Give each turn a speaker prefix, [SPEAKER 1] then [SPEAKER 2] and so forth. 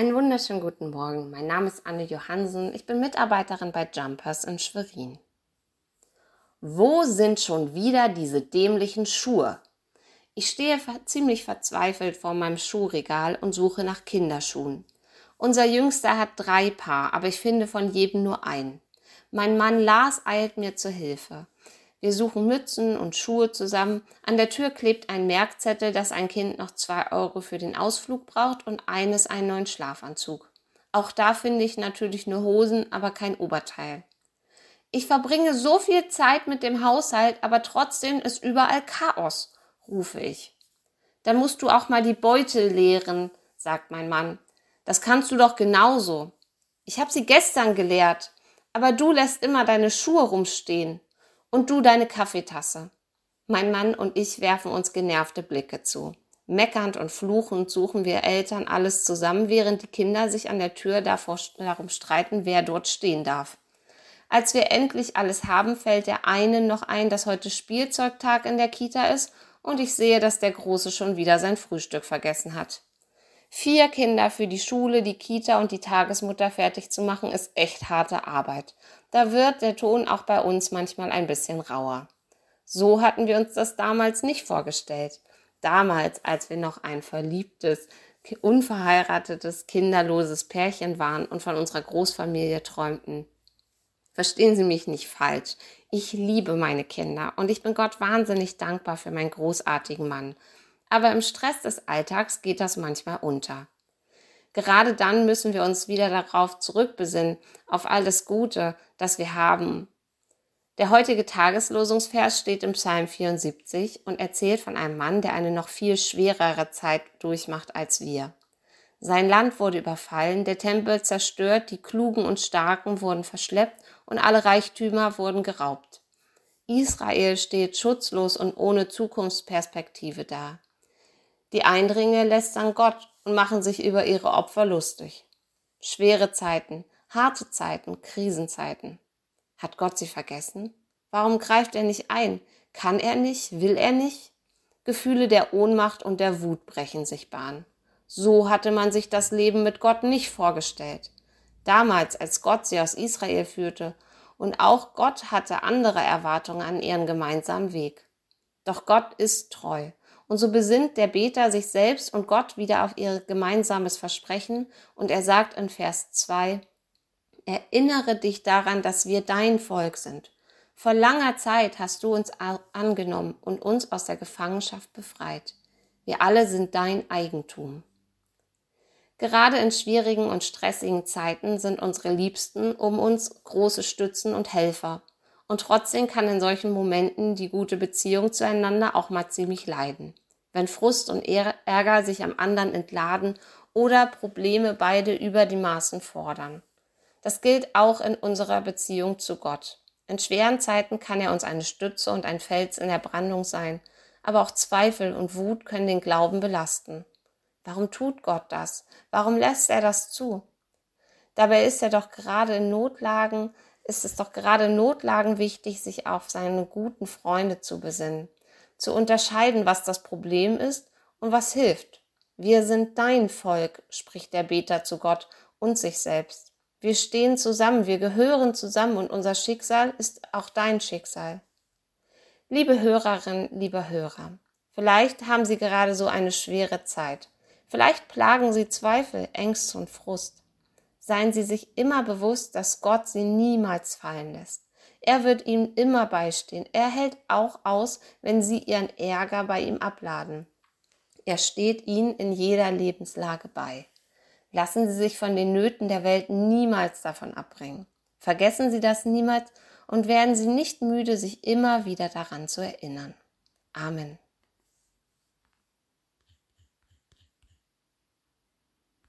[SPEAKER 1] Einen wunderschönen guten Morgen. Mein Name ist Anne Johansen. Ich bin Mitarbeiterin bei Jumpers in Schwerin. Wo sind schon wieder diese dämlichen Schuhe? Ich stehe ziemlich verzweifelt vor meinem Schuhregal und suche nach Kinderschuhen. Unser Jüngster hat drei Paar, aber ich finde von jedem nur einen. Mein Mann Lars eilt mir zur Hilfe. Wir suchen Mützen und Schuhe zusammen. An der Tür klebt ein Merkzettel, dass ein Kind noch zwei Euro für den Ausflug braucht und eines einen neuen Schlafanzug. Auch da finde ich natürlich nur Hosen, aber kein Oberteil. Ich verbringe so viel Zeit mit dem Haushalt, aber trotzdem ist überall Chaos, rufe ich. Dann musst du auch mal die Beutel leeren, sagt mein Mann. Das kannst du doch genauso. Ich habe sie gestern geleert, aber du lässt immer deine Schuhe rumstehen. Und du deine Kaffeetasse. Mein Mann und ich werfen uns genervte Blicke zu. Meckernd und fluchend suchen wir Eltern alles zusammen, während die Kinder sich an der Tür davor, darum streiten, wer dort stehen darf. Als wir endlich alles haben, fällt der einen noch ein, dass heute Spielzeugtag in der Kita ist und ich sehe, dass der Große schon wieder sein Frühstück vergessen hat. Vier Kinder für die Schule, die Kita und die Tagesmutter fertig zu machen, ist echt harte Arbeit. Da wird der Ton auch bei uns manchmal ein bisschen rauer. So hatten wir uns das damals nicht vorgestellt. Damals, als wir noch ein verliebtes, unverheiratetes, kinderloses Pärchen waren und von unserer Großfamilie träumten. Verstehen Sie mich nicht falsch. Ich liebe meine Kinder und ich bin Gott wahnsinnig dankbar für meinen großartigen Mann aber im Stress des Alltags geht das manchmal unter. Gerade dann müssen wir uns wieder darauf zurückbesinnen, auf all das Gute, das wir haben. Der heutige Tageslosungsvers steht im Psalm 74 und erzählt von einem Mann, der eine noch viel schwerere Zeit durchmacht als wir. Sein Land wurde überfallen, der Tempel zerstört, die Klugen und Starken wurden verschleppt und alle Reichtümer wurden geraubt. Israel steht schutzlos und ohne Zukunftsperspektive da. Die Eindringe lästern Gott und machen sich über ihre Opfer lustig. Schwere Zeiten, harte Zeiten, Krisenzeiten. Hat Gott sie vergessen? Warum greift er nicht ein? Kann er nicht? Will er nicht? Gefühle der Ohnmacht und der Wut brechen sich Bahn. So hatte man sich das Leben mit Gott nicht vorgestellt. Damals, als Gott sie aus Israel führte, und auch Gott hatte andere Erwartungen an ihren gemeinsamen Weg. Doch Gott ist treu und so besinnt der Beter sich selbst und Gott wieder auf ihr gemeinsames Versprechen und er sagt in Vers 2, Erinnere dich daran, dass wir dein Volk sind. Vor langer Zeit hast du uns angenommen und uns aus der Gefangenschaft befreit. Wir alle sind dein Eigentum. Gerade in schwierigen und stressigen Zeiten sind unsere Liebsten um uns große Stützen und Helfer. Und trotzdem kann in solchen Momenten die gute Beziehung zueinander auch mal ziemlich leiden. Wenn Frust und Ärger sich am anderen entladen oder Probleme beide über die Maßen fordern. Das gilt auch in unserer Beziehung zu Gott. In schweren Zeiten kann er uns eine Stütze und ein Fels in der Brandung sein, aber auch Zweifel und Wut können den Glauben belasten. Warum tut Gott das? Warum lässt er das zu? Dabei ist er doch gerade in Notlagen ist es doch gerade in Notlagen wichtig, sich auf seine guten Freunde zu besinnen, zu unterscheiden, was das Problem ist und was hilft. Wir sind dein Volk, spricht der Beter zu Gott und sich selbst. Wir stehen zusammen, wir gehören zusammen und unser Schicksal ist auch dein Schicksal. Liebe Hörerin, lieber Hörer, vielleicht haben Sie gerade so eine schwere Zeit. Vielleicht plagen Sie Zweifel, Ängste und Frust seien Sie sich immer bewusst, dass Gott Sie niemals fallen lässt. Er wird Ihnen immer beistehen. Er hält auch aus, wenn Sie Ihren Ärger bei ihm abladen. Er steht Ihnen in jeder Lebenslage bei. Lassen Sie sich von den Nöten der Welt niemals davon abbringen. Vergessen Sie das niemals und werden Sie nicht müde, sich immer wieder daran zu erinnern. Amen.